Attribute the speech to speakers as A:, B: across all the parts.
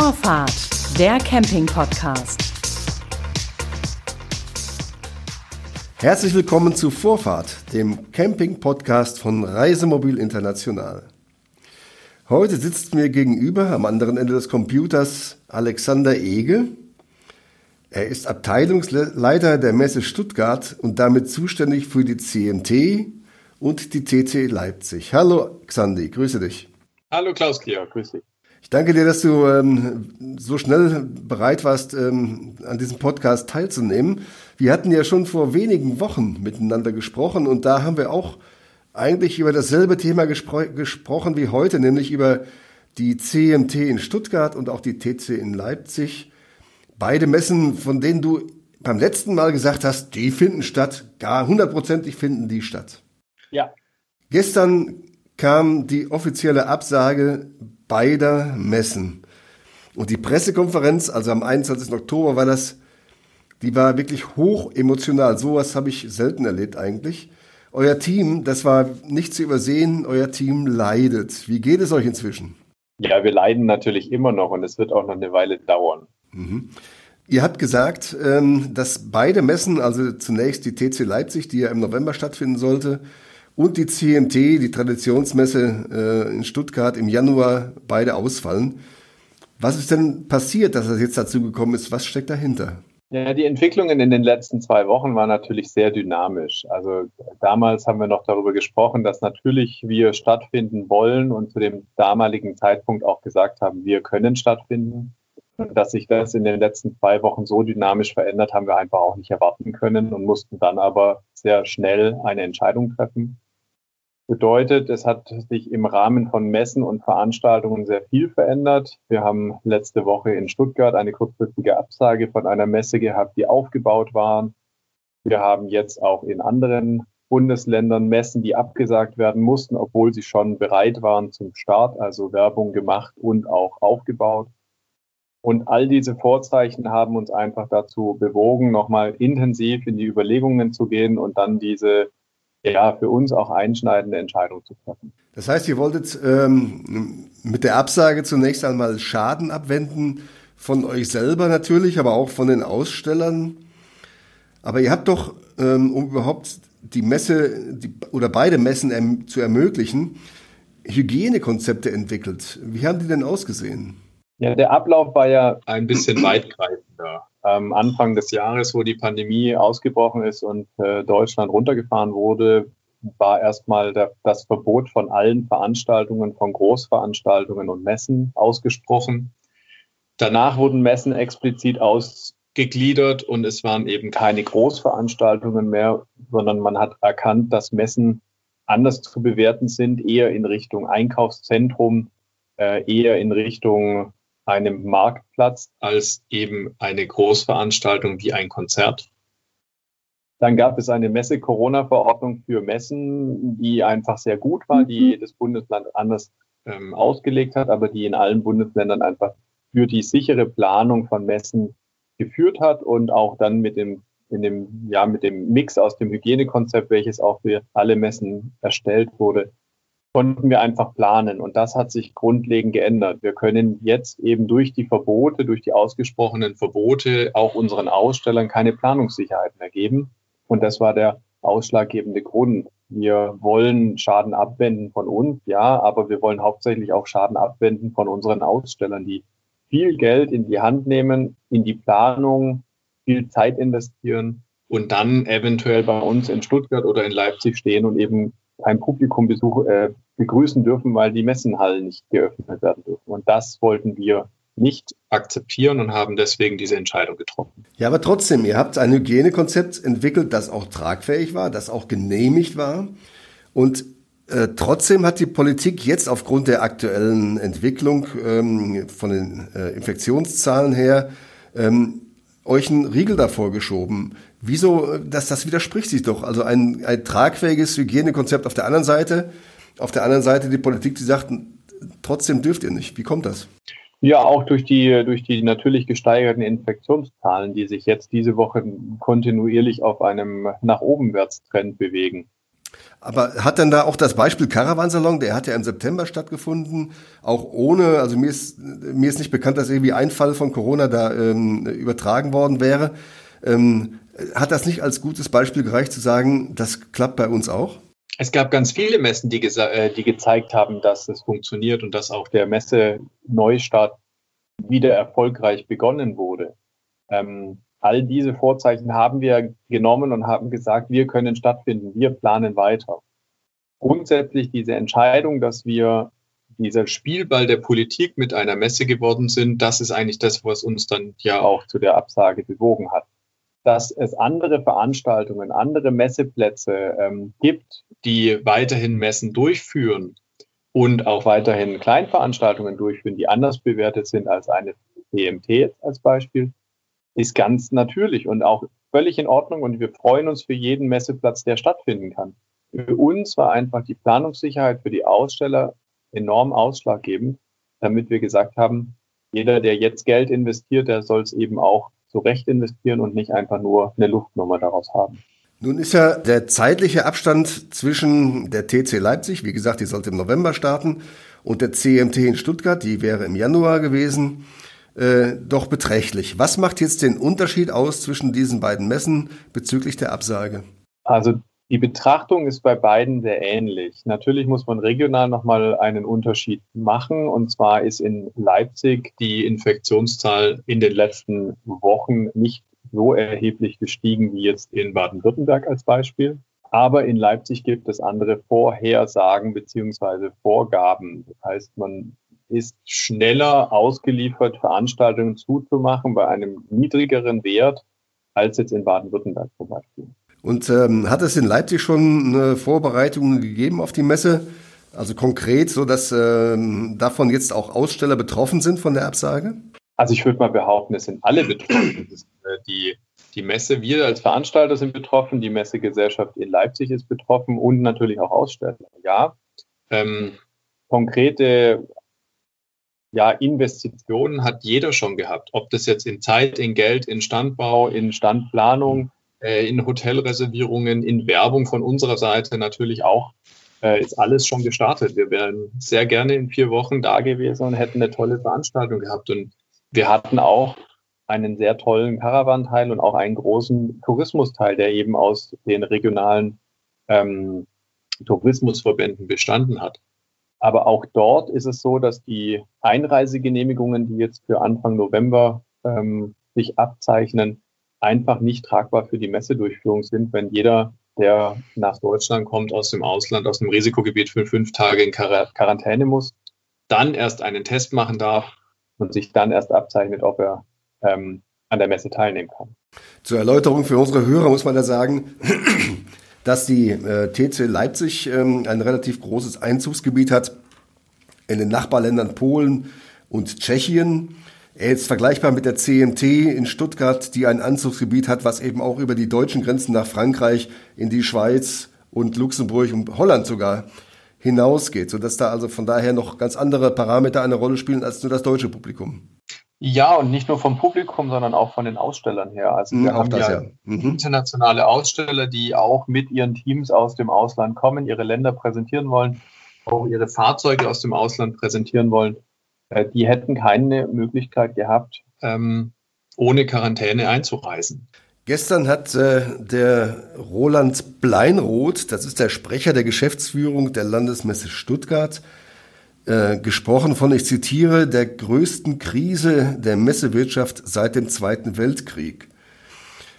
A: Vorfahrt, der Camping-Podcast.
B: Herzlich willkommen zu Vorfahrt, dem Camping-Podcast von Reisemobil International. Heute sitzt mir gegenüber am anderen Ende des Computers Alexander Ege. Er ist Abteilungsleiter der Messe Stuttgart und damit zuständig für die CMT und die TT Leipzig. Hallo Xandi, grüße dich.
C: Hallo Klaus-Georg, grüß dich.
B: Ich danke dir, dass du ähm, so schnell bereit warst, ähm, an diesem Podcast teilzunehmen. Wir hatten ja schon vor wenigen Wochen miteinander gesprochen und da haben wir auch eigentlich über dasselbe Thema gespro gesprochen wie heute, nämlich über die CMT in Stuttgart und auch die TC in Leipzig. Beide Messen, von denen du beim letzten Mal gesagt hast, die finden statt, gar hundertprozentig finden die statt.
C: Ja.
B: Gestern kam die offizielle Absage beider Messen. Und die Pressekonferenz, also am 21. Oktober war das, die war wirklich hoch emotional. Sowas habe ich selten erlebt eigentlich. Euer Team, das war nicht zu übersehen, euer Team leidet. Wie geht es euch inzwischen?
C: Ja, wir leiden natürlich immer noch und es wird auch noch eine Weile dauern.
B: Mhm. Ihr habt gesagt, ähm, dass beide Messen, also zunächst die TC Leipzig, die ja im November stattfinden sollte, und die CMT, die Traditionsmesse äh, in Stuttgart im Januar, beide ausfallen. Was ist denn passiert, dass es jetzt dazu gekommen ist? Was steckt dahinter?
C: Ja, die Entwicklungen in den letzten zwei Wochen waren natürlich sehr dynamisch. Also damals haben wir noch darüber gesprochen, dass natürlich wir stattfinden wollen und zu dem damaligen Zeitpunkt auch gesagt haben, wir können stattfinden. Und dass sich das in den letzten zwei Wochen so dynamisch verändert, haben wir einfach auch nicht erwarten können und mussten dann aber sehr schnell eine Entscheidung treffen. Bedeutet, es hat sich im Rahmen von Messen und Veranstaltungen sehr viel verändert. Wir haben letzte Woche in Stuttgart eine kurzfristige Absage von einer Messe gehabt, die aufgebaut waren. Wir haben jetzt auch in anderen Bundesländern Messen, die abgesagt werden mussten, obwohl sie schon bereit waren zum Start, also Werbung gemacht und auch aufgebaut. Und all diese Vorzeichen haben uns einfach dazu bewogen, nochmal intensiv in die Überlegungen zu gehen und dann diese ja, für uns auch einschneidende Entscheidung zu treffen.
B: Das heißt, ihr wolltet ähm, mit der Absage zunächst einmal Schaden abwenden von euch selber natürlich, aber auch von den Ausstellern. Aber ihr habt doch, ähm, um überhaupt die Messe die, oder beide Messen erm zu ermöglichen, Hygienekonzepte entwickelt. Wie haben die denn ausgesehen?
C: Ja, der Ablauf war ja ein bisschen weitgreifender ähm, Anfang des Jahres, wo die Pandemie ausgebrochen ist und äh, Deutschland runtergefahren wurde, war erstmal das Verbot von allen Veranstaltungen, von Großveranstaltungen und Messen ausgesprochen. Danach wurden Messen explizit ausgegliedert und es waren eben keine Großveranstaltungen mehr, sondern man hat erkannt, dass Messen anders zu bewerten sind, eher in Richtung Einkaufszentrum, äh, eher in Richtung einem Marktplatz als eben eine Großveranstaltung wie ein Konzert. Dann gab es eine Messe-Corona-Verordnung für Messen, die einfach sehr gut war, die mhm. jedes Bundesland anders ähm, ausgelegt hat, aber die in allen Bundesländern einfach für die sichere Planung von Messen geführt hat und auch dann mit dem, in dem, ja, mit dem Mix aus dem Hygienekonzept, welches auch für alle Messen erstellt wurde, konnten wir einfach planen. Und das hat sich grundlegend geändert. Wir können jetzt eben durch die Verbote, durch die ausgesprochenen Verbote auch unseren Ausstellern keine Planungssicherheit mehr geben. Und das war der ausschlaggebende Grund. Wir wollen Schaden abwenden von uns, ja, aber wir wollen hauptsächlich auch Schaden abwenden von unseren Ausstellern, die viel Geld in die Hand nehmen, in die Planung, viel Zeit investieren und dann eventuell bei uns in Stuttgart oder in Leipzig stehen und eben ein Publikumbesuch äh, begrüßen dürfen, weil die Messenhallen nicht geöffnet werden dürfen. Und das wollten wir nicht akzeptieren und haben deswegen diese Entscheidung getroffen.
B: Ja, aber trotzdem, ihr habt ein Hygienekonzept entwickelt, das auch tragfähig war, das auch genehmigt war. Und äh, trotzdem hat die Politik jetzt aufgrund der aktuellen Entwicklung ähm, von den äh, Infektionszahlen her ähm, euch einen Riegel davor geschoben. Wieso, das, das widerspricht sich doch. Also ein, ein tragfähiges Hygienekonzept auf der anderen Seite, auf der anderen Seite die Politik, die sagt, trotzdem dürft ihr nicht. Wie kommt das?
C: Ja, auch durch die, durch die natürlich gesteigerten Infektionszahlen, die sich jetzt diese Woche kontinuierlich auf einem nach obenwärts Trend bewegen.
B: Aber hat denn da auch das Beispiel Caravansalon, der hat ja im September stattgefunden, auch ohne, also mir ist, mir ist nicht bekannt, dass irgendwie ein Fall von Corona da ähm, übertragen worden wäre. Ähm, hat das nicht als gutes Beispiel gereicht zu sagen, das klappt bei uns auch?
C: Es gab ganz viele Messen, die, äh, die gezeigt haben, dass es funktioniert und dass auch der Messe-Neustart wieder erfolgreich begonnen wurde. Ähm, all diese Vorzeichen haben wir genommen und haben gesagt, wir können stattfinden, wir planen weiter. Grundsätzlich diese Entscheidung, dass wir dieser Spielball der Politik mit einer Messe geworden sind, das ist eigentlich das, was uns dann ja auch zu der Absage bewogen hat. Dass es andere Veranstaltungen, andere Messeplätze ähm, gibt, die weiterhin Messen durchführen und auch weiterhin Kleinveranstaltungen durchführen, die anders bewertet sind als eine PMT als Beispiel, ist ganz natürlich und auch völlig in Ordnung und wir freuen uns für jeden Messeplatz, der stattfinden kann. Für uns war einfach die Planungssicherheit für die Aussteller enorm ausschlaggebend, damit wir gesagt haben, jeder, der jetzt Geld investiert, der soll es eben auch so recht investieren und nicht einfach nur eine Luftnummer daraus haben.
B: Nun ist ja der zeitliche Abstand zwischen der TC Leipzig, wie gesagt, die sollte im November starten, und der CMT in Stuttgart, die wäre im Januar gewesen, äh, doch beträchtlich. Was macht jetzt den Unterschied aus zwischen diesen beiden Messen bezüglich der Absage?
C: Also die Betrachtung ist bei beiden sehr ähnlich. Natürlich muss man regional nochmal einen Unterschied machen. Und zwar ist in Leipzig die Infektionszahl in den letzten Wochen nicht so erheblich gestiegen wie jetzt in Baden-Württemberg als Beispiel. Aber in Leipzig gibt es andere Vorhersagen beziehungsweise Vorgaben. Das heißt, man ist schneller ausgeliefert, Veranstaltungen zuzumachen bei einem niedrigeren Wert als jetzt in Baden-Württemberg zum Beispiel.
B: Und ähm, hat es in Leipzig schon eine Vorbereitung gegeben auf die Messe? Also konkret, so dass ähm, davon jetzt auch Aussteller betroffen sind von der Absage?
C: Also ich würde mal behaupten, es sind alle betroffen. Äh, die, die Messe, wir als Veranstalter sind betroffen, die Messegesellschaft in Leipzig ist betroffen und natürlich auch Aussteller. Ja, ähm, konkrete ja, Investitionen hat jeder schon gehabt. Ob das jetzt in Zeit, in Geld, in Standbau, in Standplanung, äh, in Hotelreservierungen, in Werbung von unserer Seite natürlich auch, äh, ist alles schon gestartet. Wir wären sehr gerne in vier Wochen da gewesen und hätten eine tolle Veranstaltung gehabt. Und wir hatten auch einen sehr tollen Caravan-Teil und auch einen großen Tourismusteil, der eben aus den regionalen ähm, Tourismusverbänden bestanden hat. Aber auch dort ist es so, dass die Einreisegenehmigungen, die jetzt für Anfang November ähm, sich abzeichnen, einfach nicht tragbar für die Messedurchführung sind, wenn jeder, der nach Deutschland kommt aus dem Ausland, aus dem Risikogebiet für fünf Tage in Quar Quarantäne muss, dann erst einen Test machen darf und sich dann erst abzeichnet, ob er ähm, an der Messe teilnehmen kann.
B: Zur Erläuterung für unsere Hörer muss man da sagen, dass die äh, TC Leipzig ähm, ein relativ großes Einzugsgebiet hat in den Nachbarländern Polen und Tschechien. Er ist vergleichbar mit der CMT in Stuttgart, die ein Anzugsgebiet hat, was eben auch über die deutschen Grenzen nach Frankreich, in die Schweiz und Luxemburg und Holland sogar hinausgeht, sodass da also von daher noch ganz andere Parameter eine Rolle spielen als nur das deutsche Publikum.
C: Ja, und nicht nur vom Publikum, sondern auch von den Ausstellern her. Also wir mhm, haben das, ja, ja. Mhm. internationale Aussteller, die auch mit ihren Teams aus dem Ausland kommen, ihre Länder präsentieren wollen, auch ihre Fahrzeuge aus dem Ausland präsentieren wollen. Äh, die hätten keine Möglichkeit gehabt, ähm, ohne Quarantäne einzureisen.
B: Gestern hat äh, der Roland Bleinroth, das ist der Sprecher der Geschäftsführung der Landesmesse Stuttgart, äh, gesprochen von, ich zitiere, der größten Krise der Messewirtschaft seit dem Zweiten Weltkrieg.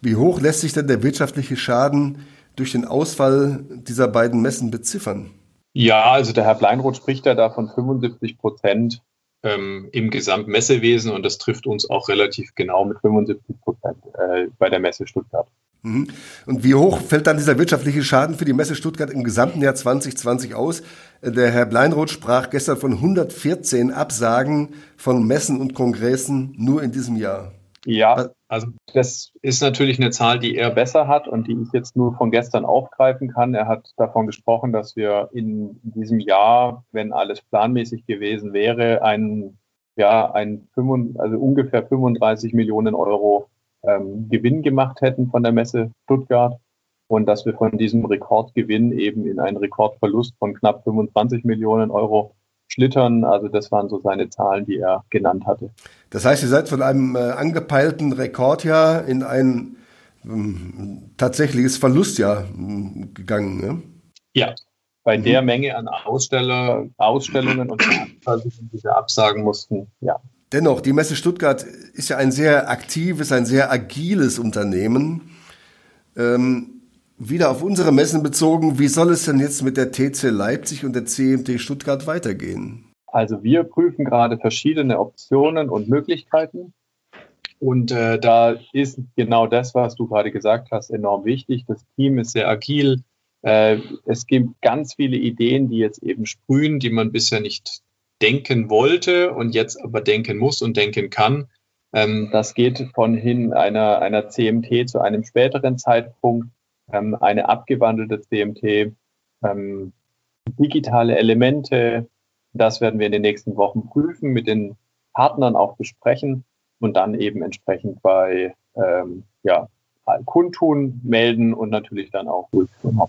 B: Wie hoch lässt sich denn der wirtschaftliche Schaden durch den Ausfall dieser beiden Messen beziffern?
C: Ja, also der Herr Bleinroth spricht ja da von 75 Prozent ähm, im Gesamtmessewesen und das trifft uns auch relativ genau mit 75 Prozent äh, bei der Messe Stuttgart.
B: Mhm. Und wie hoch fällt dann dieser wirtschaftliche Schaden für die Messe Stuttgart im gesamten Jahr 2020 aus? Der Herr Bleinroth sprach gestern von 114 Absagen von Messen und Kongressen nur in diesem Jahr.
C: Ja, also das ist natürlich eine Zahl, die er besser hat und die ich jetzt nur von gestern aufgreifen kann. Er hat davon gesprochen, dass wir in diesem Jahr, wenn alles planmäßig gewesen wäre, ein, ja, ein 5, also ungefähr 35 Millionen Euro ähm, Gewinn gemacht hätten von der Messe Stuttgart. und dass wir von diesem Rekordgewinn eben in einen Rekordverlust von knapp 25 Millionen Euro schlittern. Also das waren so seine Zahlen, die er genannt hatte.
B: Das heißt, ihr seid von einem äh, angepeilten Rekordjahr in ein ähm, tatsächliches Verlustjahr ähm, gegangen. Ne?
C: Ja, bei mhm. der Menge an Aussteller, Ausstellungen und Veranstaltungen, die wir absagen mussten, ja.
B: Dennoch, die Messe Stuttgart ist ja ein sehr aktives, ein sehr agiles Unternehmen. Ähm, wieder auf unsere Messen bezogen, wie soll es denn jetzt mit der TC Leipzig und der CMT Stuttgart weitergehen?
C: Also wir prüfen gerade verschiedene Optionen und Möglichkeiten. Und äh, da ist genau das, was du gerade gesagt hast, enorm wichtig. Das Team ist sehr agil. Äh, es gibt ganz viele Ideen, die jetzt eben sprühen, die man bisher nicht denken wollte und jetzt aber denken muss und denken kann. Ähm, das geht von hin einer, einer CMT zu einem späteren Zeitpunkt, ähm, eine abgewandelte CMT, ähm, digitale Elemente. Das werden wir in den nächsten Wochen prüfen, mit den Partnern auch besprechen und dann eben entsprechend bei ähm, ja, Kundtun melden und natürlich dann auch durchführen.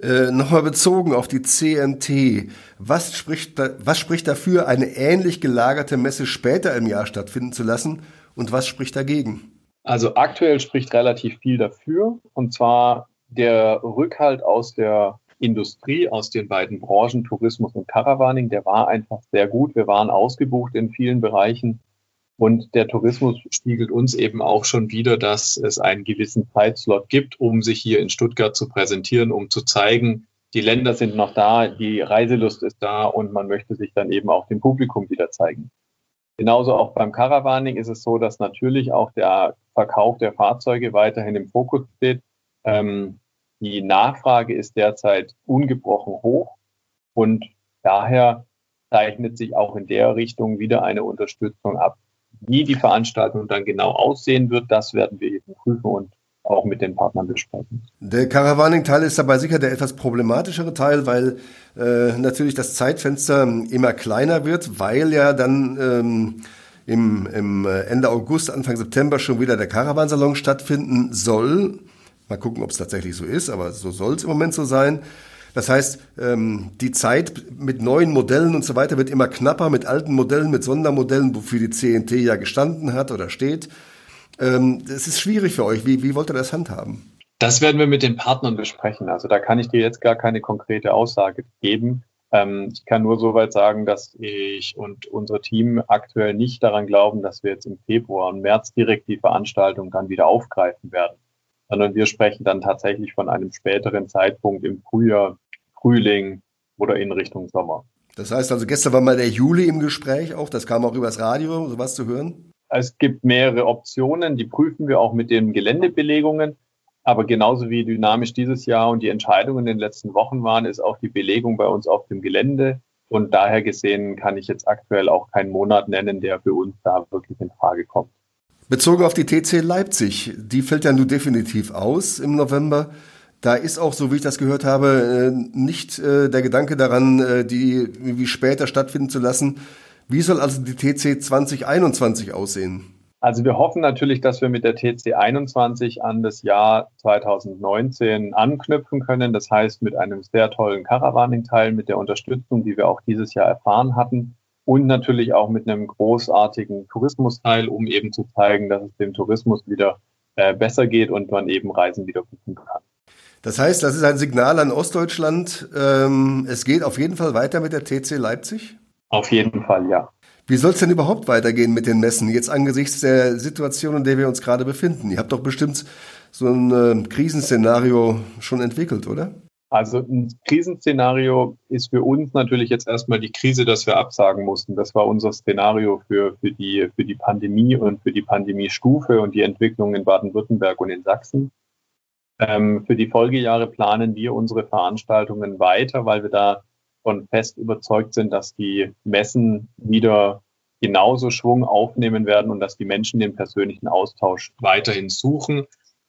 B: Äh, Nochmal bezogen auf die CMT. Was spricht, da, was spricht dafür, eine ähnlich gelagerte Messe später im Jahr stattfinden zu lassen und was spricht dagegen?
C: Also aktuell spricht relativ viel dafür und zwar der Rückhalt aus der Industrie, aus den beiden Branchen Tourismus und Caravaning, der war einfach sehr gut. Wir waren ausgebucht in vielen Bereichen. Und der Tourismus spiegelt uns eben auch schon wieder, dass es einen gewissen Zeitslot gibt, um sich hier in Stuttgart zu präsentieren, um zu zeigen, die Länder sind noch da, die Reiselust ist da und man möchte sich dann eben auch dem Publikum wieder zeigen. Genauso auch beim Caravaning ist es so, dass natürlich auch der Verkauf der Fahrzeuge weiterhin im Fokus steht. Ähm, die Nachfrage ist derzeit ungebrochen hoch und daher zeichnet sich auch in der Richtung wieder eine Unterstützung ab. Wie die Veranstaltung dann genau aussehen wird, das werden wir eben prüfen und auch mit den Partnern besprechen.
B: Der Caravaning-Teil ist dabei sicher der etwas problematischere Teil, weil äh, natürlich das Zeitfenster immer kleiner wird, weil ja dann ähm, im, im äh, Ende August, Anfang September schon wieder der Caravansalon stattfinden soll. Mal gucken, ob es tatsächlich so ist, aber so soll es im Moment so sein. Das heißt, ähm, die Zeit mit neuen Modellen und so weiter wird immer knapper, mit alten Modellen, mit Sondermodellen, wofür die CNT ja gestanden hat oder steht. Ähm, es ist schwierig für euch. Wie, wie wollt ihr das handhaben?
C: Das werden wir mit den Partnern besprechen. Also da kann ich dir jetzt gar keine konkrete Aussage geben. Ähm, ich kann nur soweit sagen, dass ich und unser Team aktuell nicht daran glauben, dass wir jetzt im Februar und März direkt die Veranstaltung dann wieder aufgreifen werden, sondern wir sprechen dann tatsächlich von einem späteren Zeitpunkt im Frühjahr Frühling oder in Richtung Sommer.
B: Das heißt also, gestern war mal der Juli im Gespräch auch, das kam auch übers Radio, sowas zu hören?
C: Es gibt mehrere Optionen, die prüfen wir auch mit den Geländebelegungen. Aber genauso wie dynamisch dieses Jahr und die Entscheidungen in den letzten Wochen waren, ist auch die Belegung bei uns auf dem Gelände. Und daher gesehen kann ich jetzt aktuell auch keinen Monat nennen, der für uns da wirklich in Frage kommt.
B: Bezogen auf die TC Leipzig, die fällt ja nun definitiv aus im November. Da ist auch, so wie ich das gehört habe, äh, nicht äh, der Gedanke daran, äh, die wie später stattfinden zu lassen. Wie soll also die TC 2021 aussehen?
C: Also wir hoffen natürlich, dass wir mit der TC 21 an das Jahr 2019 anknüpfen können. Das heißt mit einem sehr tollen Caravaning-Teil, mit der Unterstützung, die wir auch dieses Jahr erfahren hatten und natürlich auch mit einem großartigen Tourismusteil, um eben zu zeigen, dass es dem Tourismus wieder äh, besser geht und man eben Reisen wieder buchen kann.
B: Das heißt, das ist ein Signal an Ostdeutschland. Ähm, es geht auf jeden Fall weiter mit der TC Leipzig?
C: Auf jeden Fall, ja.
B: Wie soll es denn überhaupt weitergehen mit den Messen, jetzt angesichts der Situation, in der wir uns gerade befinden? Ihr habt doch bestimmt so ein äh, Krisenszenario schon entwickelt, oder?
C: Also ein Krisenszenario ist für uns natürlich jetzt erstmal die Krise, dass wir absagen mussten. Das war unser Szenario für, für, die, für die Pandemie und für die Pandemiestufe und die Entwicklung in Baden-Württemberg und in Sachsen. Ähm, für die Folgejahre planen wir unsere Veranstaltungen weiter, weil wir da von fest überzeugt sind, dass die Messen wieder genauso Schwung aufnehmen werden und dass die Menschen den persönlichen Austausch weiterhin suchen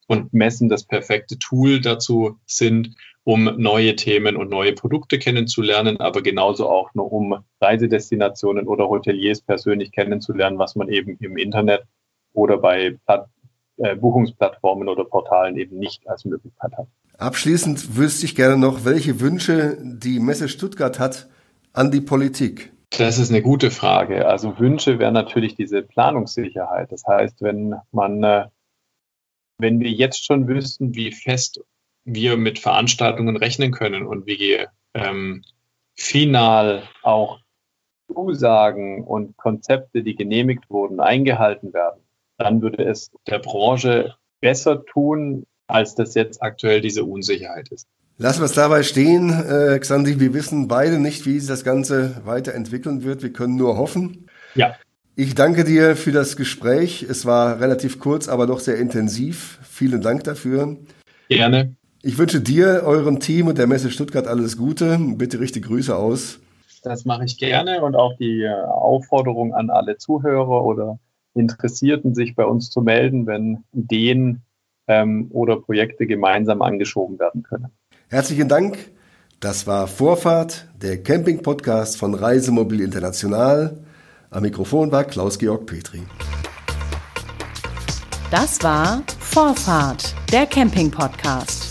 C: und Messen das perfekte Tool dazu sind, um neue Themen und neue Produkte kennenzulernen, aber genauso auch nur um Reisedestinationen oder Hoteliers persönlich kennenzulernen, was man eben im Internet oder bei Platt äh, Buchungsplattformen oder Portalen eben nicht als Möglichkeit hat.
B: Abschließend wüsste ich gerne noch, welche Wünsche die Messe Stuttgart hat an die Politik.
C: Das ist eine gute Frage. Also Wünsche wären natürlich diese Planungssicherheit. Das heißt, wenn man, äh, wenn wir jetzt schon wüssten, wie fest wir mit Veranstaltungen rechnen können und wie ähm, final auch Zusagen und Konzepte, die genehmigt wurden, eingehalten werden, dann würde es der Branche besser tun, als das jetzt aktuell diese Unsicherheit ist.
B: Lassen wir es dabei stehen, äh, Xandi. Wir wissen beide nicht, wie sich das Ganze weiterentwickeln wird. Wir können nur hoffen.
C: Ja.
B: Ich danke dir für das Gespräch. Es war relativ kurz, aber doch sehr intensiv. Vielen Dank dafür.
C: Gerne.
B: Ich wünsche dir, eurem Team und der Messe Stuttgart alles Gute. Bitte richte Grüße aus.
C: Das mache ich gerne und auch die äh, Aufforderung an alle Zuhörer oder Interessierten, sich bei uns zu melden, wenn Ideen ähm, oder Projekte gemeinsam angeschoben werden können.
B: Herzlichen Dank. Das war Vorfahrt, der Camping-Podcast von Reisemobil International. Am Mikrofon war Klaus-Georg Petri.
A: Das war Vorfahrt, der Camping-Podcast.